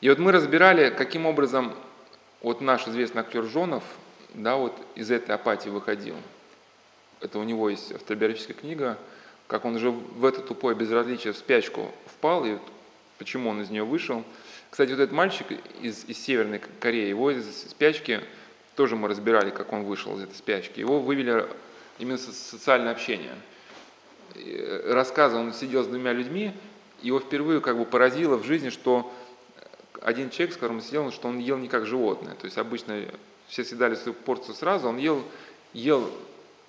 И вот мы разбирали, каким образом вот наш известный актер Жонов, да, вот из этой апатии выходил. Это у него есть автобиографическая книга, как он уже в это тупое безразличие, в спячку впал, и почему он из нее вышел. Кстати, вот этот мальчик из, из Северной Кореи, его из спячки тоже мы разбирали, как он вышел из этой спячки. Его вывели именно социальное общение. Рассказывал, он сидел с двумя людьми, его впервые как бы поразило в жизни, что один человек, с которым сидел, что он ел не как животное. То есть обычно все съедали свою порцию сразу, он ел, ел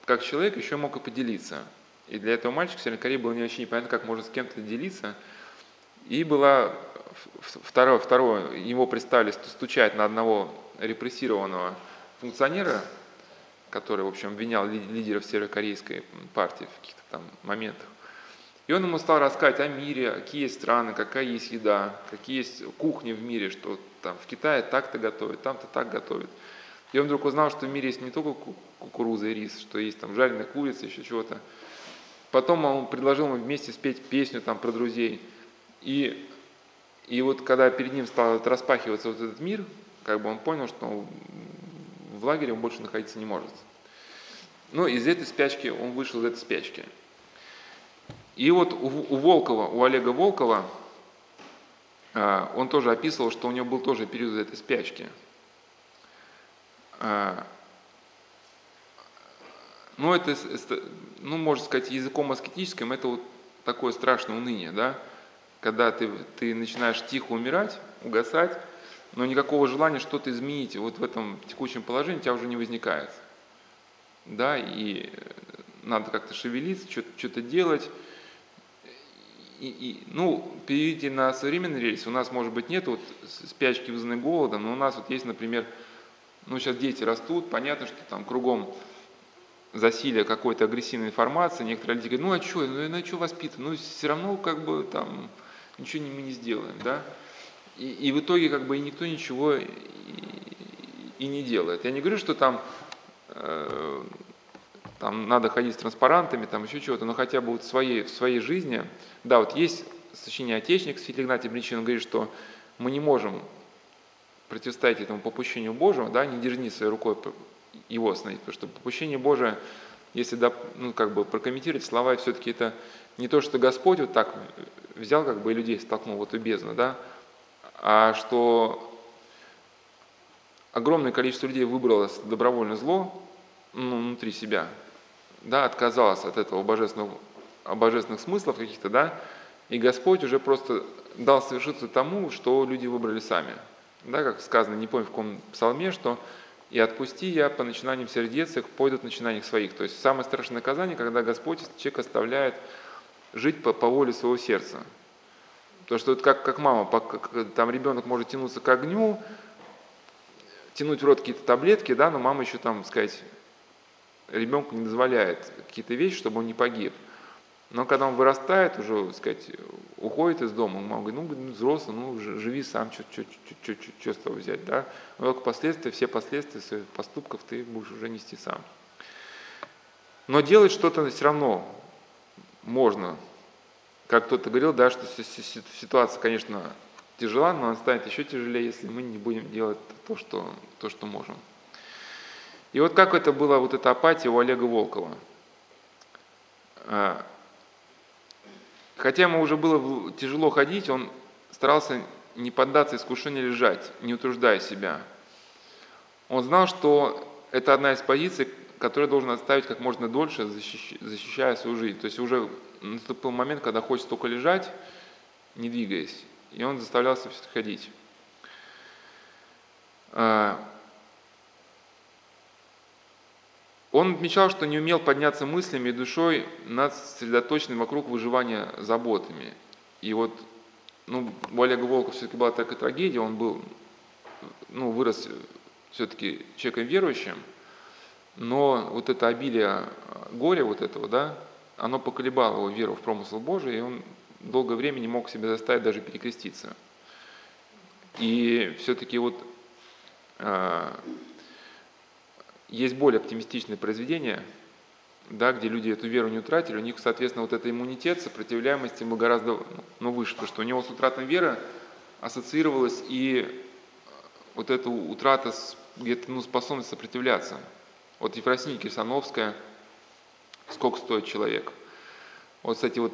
как человек, еще мог и поделиться. И для этого мальчика в Северной Корее было не очень непонятно, как можно с кем-то делиться. И была второе, второе, его представили стучать на одного репрессированного функционера, который, в общем, обвинял лидеров северокорейской партии в каких-то там моментах. И он ему стал рассказывать о мире, какие есть страны, какая есть еда, какие есть кухни в мире, что там в Китае так-то готовят, там-то так готовят. И он вдруг узнал, что в мире есть не только кукуруза и рис, что есть там жареная курица, еще чего-то. Потом он предложил ему вместе спеть песню там про друзей. И, и вот когда перед ним стал распахиваться вот этот мир, как бы он понял, что в лагере он больше находиться не может. Ну, из этой спячки он вышел из этой спячки. И вот у, Волкова, у Олега Волкова, а, он тоже описывал, что у него был тоже период этой спячки. А, ну, это, ну, можно сказать, языком аскетическим, это вот такое страшное уныние, да, когда ты, ты начинаешь тихо умирать, угасать, но никакого желания что-то изменить вот в этом текущем положении у тебя уже не возникает. Да, и надо как-то шевелиться, что-то делать, и, и, ну, перейти на современный рельс, у нас, может быть, нет вот спячки, вызванной голодом, но у нас вот есть, например, ну, сейчас дети растут, понятно, что там кругом засилие какой-то агрессивной информации, некоторые люди говорят, ну, а что, ну, ну, что воспитан, ну, все равно, как бы, там, ничего мы не сделаем, да, и, и в итоге, как бы, и никто ничего и, и не делает. Я не говорю, что там э, там надо ходить с транспарантами, там еще чего-то, но хотя бы вот в своей, в своей жизни, да, вот есть сочинение «Отечник», Святый Игнатий Бринчин, он говорит, что мы не можем противостоять этому попущению Божьему, да, не держи своей рукой его остановить, потому что попущение Божие, если да, ну, как бы прокомментировать слова, все-таки это не то, что Господь вот так взял как бы и людей столкнул в эту бездну, да, а что огромное количество людей выбрало добровольно зло ну, внутри себя, да, отказалась от этого божественного, божественных смыслов каких-то, да, и Господь уже просто дал совершиться тому, что люди выбрали сами. Да, как сказано, не помню в каком псалме, что «И отпусти я по начинаниям сердец их, пойдут начинаниях своих». То есть самое страшное наказание, когда Господь человек оставляет жить по, по воле своего сердца. Потому что это как, как мама, как, там ребенок может тянуться к огню, тянуть в рот какие-то таблетки, да, но мама еще там, сказать, ребенку не дозволяет какие-то вещи, чтобы он не погиб. Но когда он вырастает, уже, так сказать, уходит из дома, мама говорит, ну, взрослый, ну, живи сам, что с того взять, да? Но только последствия, все последствия своих поступков ты будешь уже нести сам. Но делать что-то все равно можно. Как кто-то говорил, да, что ситуация, конечно, тяжела, но она станет еще тяжелее, если мы не будем делать то, что, то, что можем. И вот как это была вот эта апатия у Олега Волкова. А, хотя ему уже было тяжело ходить, он старался не поддаться искушению лежать, не утруждая себя. Он знал, что это одна из позиций, которую должен оставить как можно дольше, защищая свою жизнь. То есть уже наступил момент, когда хочется только лежать, не двигаясь. И он заставлялся все ходить. А, Он отмечал, что не умел подняться мыслями и душой над сосредоточенным вокруг выживания заботами. И вот ну, у Олега Волкова все-таки была такая трагедия, он был, ну, вырос все-таки человеком верующим, но вот это обилие горя вот этого, да, оно поколебало его веру в промысл Божий, и он долгое время не мог себя заставить даже перекреститься. И все-таки вот а, есть более оптимистичные произведения, да, где люди эту веру не утратили, у них, соответственно, вот этот иммунитет, сопротивляемость ему гораздо ну, выше, потому что у него с утратой веры ассоциировалась и вот эта утрата где-то ну, способность сопротивляться. Вот Ефросинья Кирсановская, сколько стоит человек. Вот, кстати, вот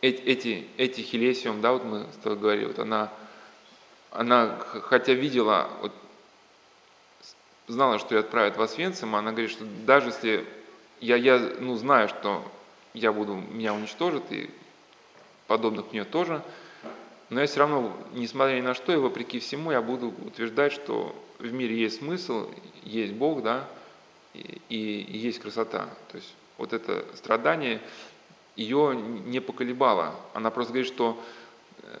эти, эти, эти Хилесиум, да, вот мы с тобой говорили, вот она, она хотя видела, вот, знала, что ее отправят в Освенцим, она говорит, что даже если я, я ну, знаю, что я буду, меня уничтожат, и подобных мне тоже, но я все равно, несмотря ни на что, и вопреки всему, я буду утверждать, что в мире есть смысл, есть Бог, да, и, и есть красота. То есть вот это страдание ее не поколебало. Она просто говорит, что э,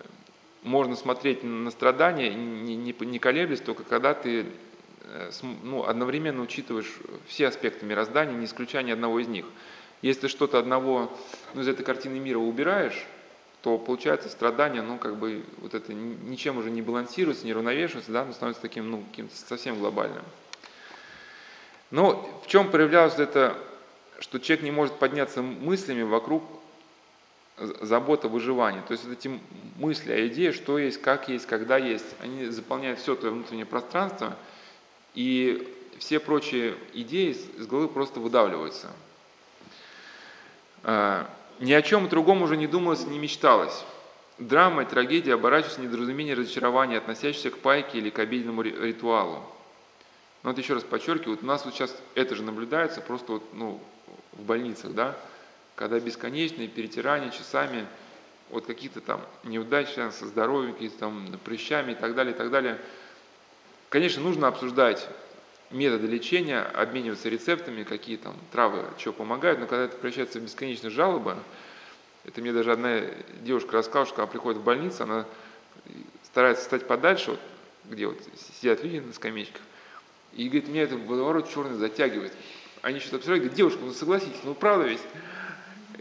можно смотреть на страдания, не, не, не колеблясь, только когда ты ну, одновременно учитываешь все аспекты мироздания, не исключая ни одного из них. Если что-то одного ну, из этой картины мира убираешь, то получается страдание, ну, как бы, вот это ничем уже не балансируется, не равновешивается, да, но становится таким, ну, каким-то совсем глобальным. Но в чем проявлялось это, что человек не может подняться мыслями вокруг забота выживания. То есть вот эти мысли о идее, что есть, как есть, когда есть, они заполняют все твое внутреннее пространство, и все прочие идеи из головы просто выдавливаются. А, ни о чем другом уже не думалось, не мечталось. Драма и трагедия оборачиваются в недоразумение разочарования, относящиеся к пайке или к обеденному ритуалу. Но вот еще раз подчеркиваю, вот у нас вот сейчас это же наблюдается просто вот, ну, в больницах, да, когда бесконечные перетирания часами вот какие-то там неудачи со здоровьем, какие-то там прыщами и так далее, и так далее. Конечно, нужно обсуждать методы лечения, обмениваться рецептами, какие там травы, что помогают, но когда это превращается в бесконечные жалобы, это мне даже одна девушка рассказала, что когда приходит в больницу, она старается стать подальше, вот, где вот сидят люди на скамеечках, и говорит, меня это водоворот черный затягивает. Они что-то обсуждают, говорят, девушка, ну согласитесь, ну правда ведь?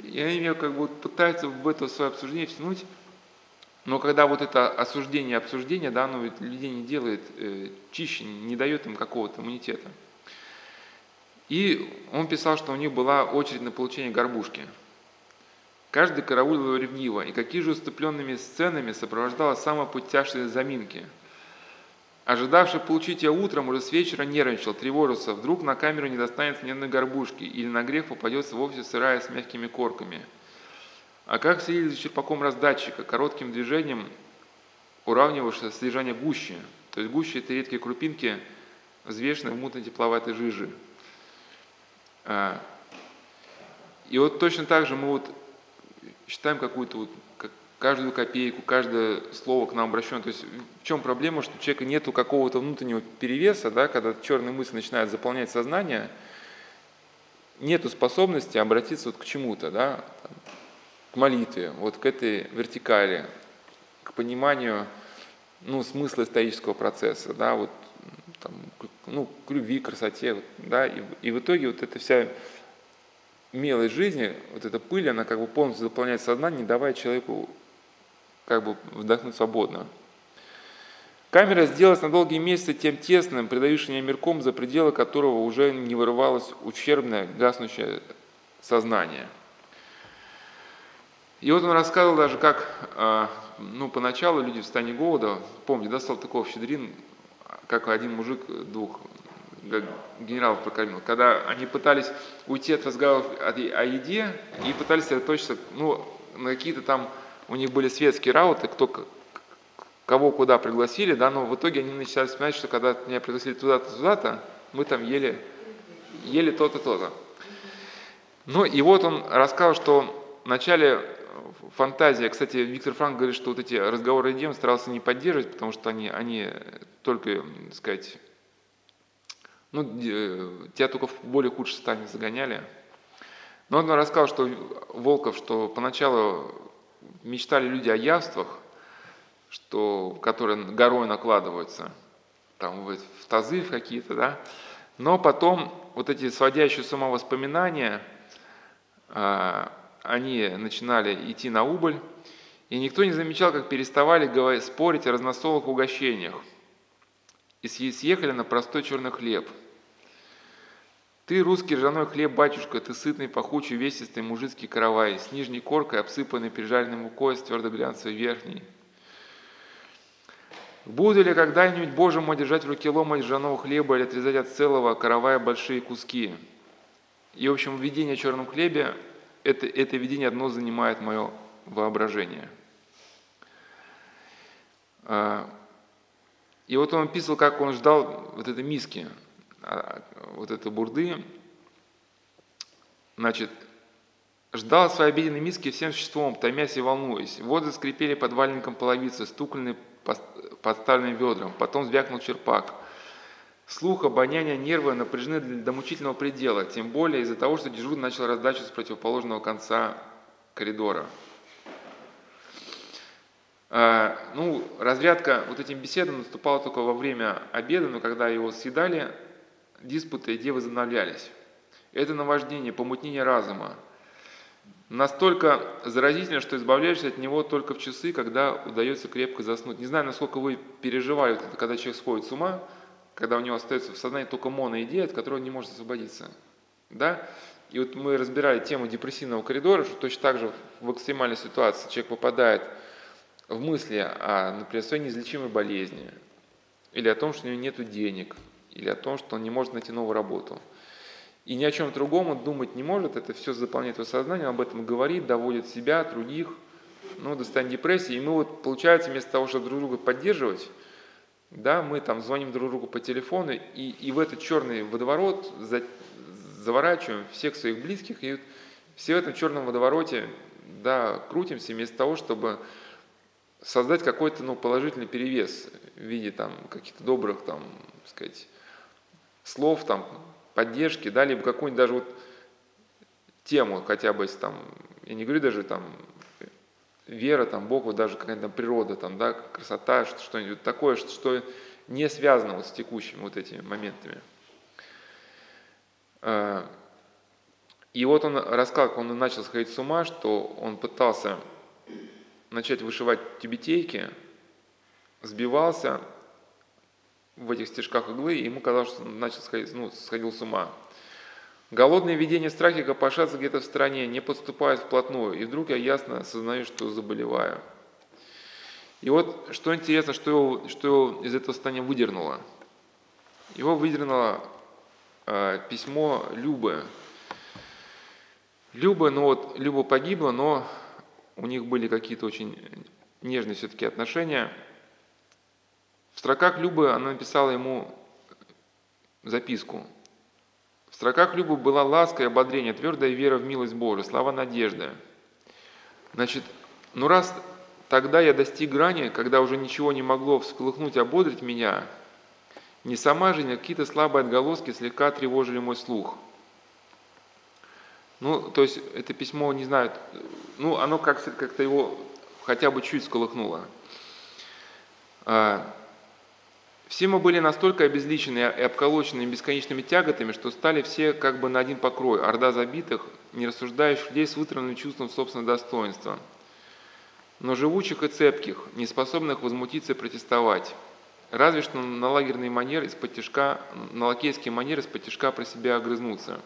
И они меня как бы пытаются в это свое обсуждение втянуть, но когда вот это осуждение, обсуждение, да, оно ведь людей не делает э, чище, не дает им какого-то иммунитета. И он писал, что у них была очередь на получение горбушки. Каждый караулил ревниво, и какие же уступленными сценами сопровождала самая путяшные заминки. Ожидавший получить ее утром, уже с вечера нервничал, тревожился, вдруг на камеру не достанется ни одной горбушки, или на грех попадется вовсе сырая с мягкими корками – а как следить за черпаком раздатчика, коротким движением уравниваешься содержание гущи. То есть гуща – это редкие крупинки, взвешенные в мутной тепловатой жижи. А, и вот точно так же мы вот считаем какую-то вот, каждую копейку, каждое слово к нам обращено. То есть в чем проблема, что у человека нету какого-то внутреннего перевеса, да, когда черные мысли начинают заполнять сознание, нету способности обратиться вот к чему-то, да, молитве, вот к этой вертикали, к пониманию ну, смысла исторического процесса, да, вот, там, ну, к любви, красоте, да, и, и в итоге вот эта вся мелость жизни, вот эта пыль, она как бы полностью заполняет сознание, не давая человеку как бы вдохнуть свободно. Камера сделалась на долгие месяцы тем тесным, предающим мирком, за пределы которого уже не вырывалось ущербное, гаснущее сознание – и вот он рассказывал даже, как а, ну, поначалу люди в стане голода, помните, да, Салтыков-Щедрин, как один мужик двух генералов прокормил, когда они пытались уйти от разговоров о еде и пытались сосредоточиться, ну, на какие-то там, у них были светские рауты, кто кого куда пригласили, да, но в итоге они начали вспоминать, что когда меня пригласили туда-то, туда-то, мы там ели, ели то-то, то-то. Ну и вот он рассказал, что вначале фантазия. Кстати, Виктор Франк говорит, что вот эти разговоры идем старался не поддерживать, потому что они, они только, так сказать, ну, тебя только в более худшее состояние загоняли. Но он рассказал, что Волков, что поначалу мечтали люди о явствах, что, которые горой накладываются, там, в, в тазы в какие-то, да, но потом вот эти сводящие с ума воспоминания, а, они начинали идти на убыль, и никто не замечал, как переставали спорить о разносолых угощениях и съехали на простой черный хлеб. Ты, русский ржаной хлеб, батюшка, ты сытный, пахучий, весистый мужицкий каравай, с нижней коркой, обсыпанный пережаренной мукой, с твердо глянцевой верхней. Буду ли когда-нибудь, Боже мой, держать в руке ломоть жженого хлеба или отрезать от целого, каравая большие куски? И, в общем, видение о черном хлебе, это, это видение одно занимает мое воображение. А, и вот он описывал, как он ждал вот этой миски, а, вот этой бурды. Значит, ждал своей обеденной миски всем существом, томясь и волнуясь. Воды скрипели под валенком половицы, стукнули подставленным ведром, потом звякнул черпак. Слух, обоняние, нервы напряжены до мучительного предела, тем более из-за того, что дежурный начал раздачу с противоположного конца коридора. А, ну, разрядка вот этим беседам наступала только во время обеда, но когда его съедали, диспуты и возобновлялись. Это наваждение, помутнение разума, настолько заразительно, что избавляешься от него только в часы, когда удается крепко заснуть. Не знаю, насколько вы переживали, когда человек сходит с ума, когда у него остается в сознании только моноидея, от которой он не может освободиться. Да? И вот мы разбирали тему депрессивного коридора, что точно так же в экстремальной ситуации человек попадает в мысли о, например, своей неизлечимой болезни, или о том, что у него нет денег, или о том, что он не может найти новую работу – и ни о чем другом он думать не может, это все заполняет его сознание, он об этом говорит, доводит себя, других, ну, до состояния депрессии. И мы вот, получается, вместо того, чтобы друг друга поддерживать, да, мы там звоним друг другу по телефону, и, и в этот черный водоворот за, заворачиваем всех своих близких, и все в этом черном водовороте, да, крутимся вместо того, чтобы создать какой-то, ну, положительный перевес в виде там каких-то добрых, там, сказать, слов, там, поддержки, да, либо какую-нибудь даже вот тему, хотя бы если там, я не говорю даже там вера, там Бог, вот даже какая-то там природа, там, да, красота, что-нибудь такое, что, что не связано вот с текущими вот этими моментами. А, и вот он рассказал, как он начал сходить с ума, что он пытался начать вышивать тюбетейки, сбивался, в этих стежках иглы, и ему казалось, что он начал сходить, ну, сходил с ума. Голодные видения страхи копошатся где-то в стране, не подступают вплотную, и вдруг я ясно осознаю, что заболеваю. И вот что интересно, что его, что его из этого состояния выдернуло. Его выдернуло э, письмо Любы. Люба, ну вот, Люба погибла, но у них были какие-то очень нежные все-таки отношения – в строках Любы она написала ему записку. В строках Любы была ласка и ободрение, твердая вера в милость Божию, слава надежды. Значит, ну раз тогда я достиг грани, когда уже ничего не могло всколыхнуть, ободрить меня, не сама жизнь, а какие-то слабые отголоски слегка тревожили мой слух. Ну, то есть это письмо, не знаю, ну, оно как-то как его хотя бы чуть сколыхнуло. Все мы были настолько обезличены и обколочены бесконечными тяготами, что стали все как бы на один покрой, орда забитых, не рассуждающих людей с вытравленным чувством собственного достоинства, но живучих и цепких, не способных возмутиться и протестовать. Разве что на лагерные манеры из-под тяжка, на лакейские манеры из-под тяжка про себя огрызнуться.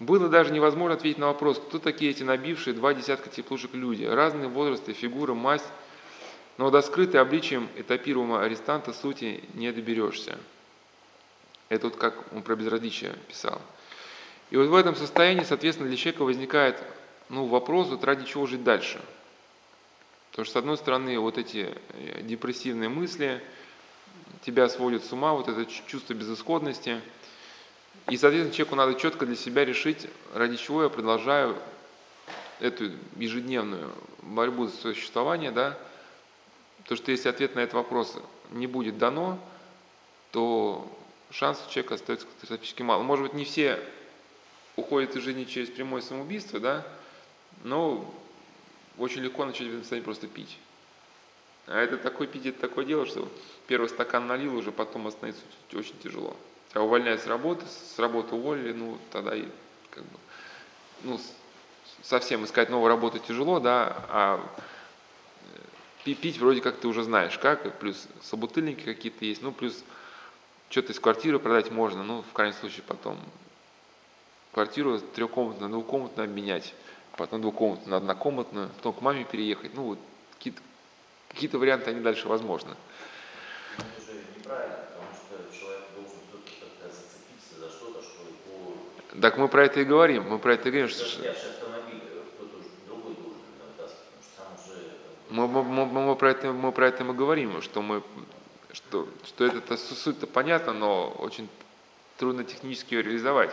Было даже невозможно ответить на вопрос, кто такие эти набившие два десятка теплушек люди, разные возрасты, фигуры, масть, но до скрытой обличием этапируемого арестанта сути не доберешься. Это вот как он про безразличие писал. И вот в этом состоянии, соответственно, для человека возникает ну, вопрос, вот ради чего жить дальше. Потому что, с одной стороны, вот эти э, депрессивные мысли тебя сводят с ума, вот это чувство безысходности. И, соответственно, человеку надо четко для себя решить, ради чего я продолжаю эту ежедневную борьбу за существование, да, Потому что если ответ на этот вопрос не будет дано, то шанс у человека остается катастрофически мало. Может быть, не все уходят из жизни через прямое самоубийство, да, но очень легко начать в просто пить. А это такое пить, это такое дело, что первый стакан налил, уже потом остановиться очень тяжело. А увольняют с работы, с работы уволили, ну, тогда и как бы, ну, совсем искать новую работу тяжело, да, а пить вроде как ты уже знаешь как, плюс собутыльники какие-то есть, ну плюс что-то из квартиры продать можно, ну в крайнем случае потом квартиру трехкомнатную на двухкомнатную обменять, потом двухкомнатную на однокомнатную, потом к маме переехать, ну вот какие-то какие варианты они дальше возможны. неправильно, потому что человек должен все-таки как-то зацепиться за что-то, что его... Так мы про это и говорим. Мы про это и говорим, что Подожди, а автомобиль э, кто-то уже другой должен именно вытаскивать, потому что сам уже... э, мы, мы, мы, мы про это, мы про это мы говорим, что мы что, что это суть-то понятно, но очень трудно технически ее реализовать.